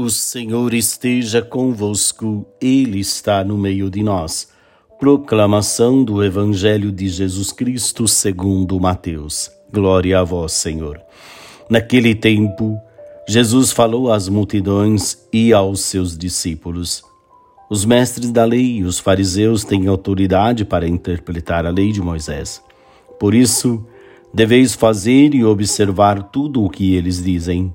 O Senhor esteja convosco, Ele está no meio de nós. Proclamação do Evangelho de Jesus Cristo segundo Mateus. Glória a vós, Senhor. Naquele tempo, Jesus falou às multidões e aos seus discípulos. Os mestres da lei e os fariseus têm autoridade para interpretar a lei de Moisés. Por isso, deveis fazer e observar tudo o que eles dizem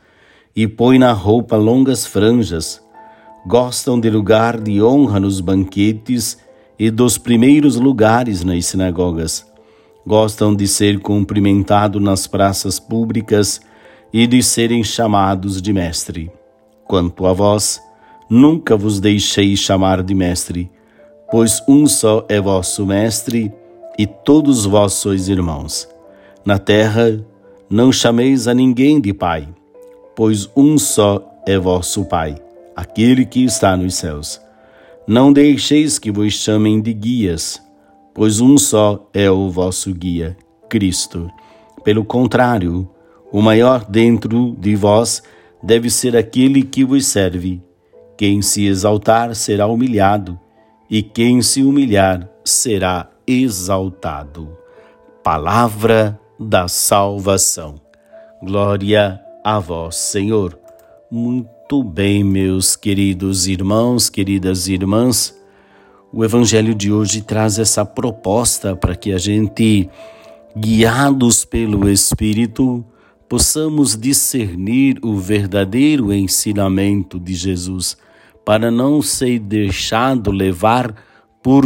e põe na roupa longas franjas. Gostam de lugar de honra nos banquetes e dos primeiros lugares nas sinagogas. Gostam de ser cumprimentados nas praças públicas e de serem chamados de mestre. Quanto a vós, nunca vos deixei chamar de mestre, pois um só é vosso mestre e todos vós sois irmãos. Na terra, não chameis a ninguém de pai pois um só é vosso Pai, aquele que está nos céus. Não deixeis que vos chamem de guias, pois um só é o vosso guia, Cristo. Pelo contrário, o maior dentro de vós deve ser aquele que vos serve. Quem se exaltar será humilhado, e quem se humilhar será exaltado. Palavra da salvação. Glória a vós, Senhor. Muito bem, meus queridos irmãos, queridas irmãs. O Evangelho de hoje traz essa proposta para que a gente, guiados pelo Espírito, possamos discernir o verdadeiro ensinamento de Jesus, para não ser deixado levar por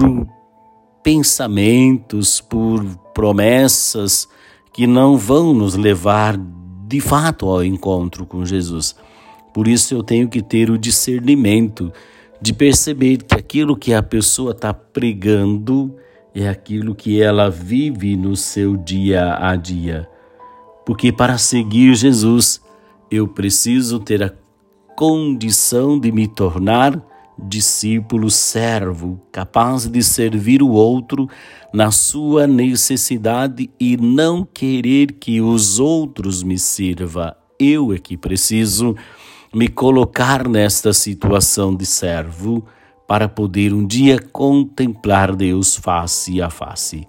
pensamentos, por promessas que não vão nos levar de fato ao encontro com Jesus. Por isso eu tenho que ter o discernimento de perceber que aquilo que a pessoa está pregando é aquilo que ela vive no seu dia a dia. Porque para seguir Jesus, eu preciso ter a condição de me tornar discípulo servo, capaz de servir o outro na sua necessidade e não querer que os outros me sirva. Eu é que preciso me colocar nesta situação de servo para poder um dia contemplar Deus face a face.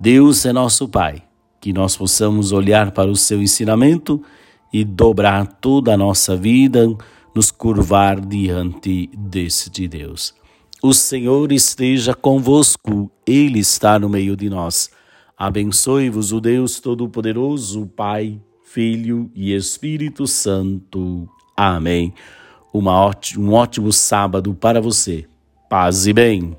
Deus é nosso Pai, que nós possamos olhar para o seu ensinamento e dobrar toda a nossa vida nos curvar diante deste Deus. O Senhor esteja convosco, Ele está no meio de nós. Abençoe-vos o Deus Todo-Poderoso, Pai, Filho e Espírito Santo. Amém. Uma ótimo, um ótimo sábado para você. Paz e bem.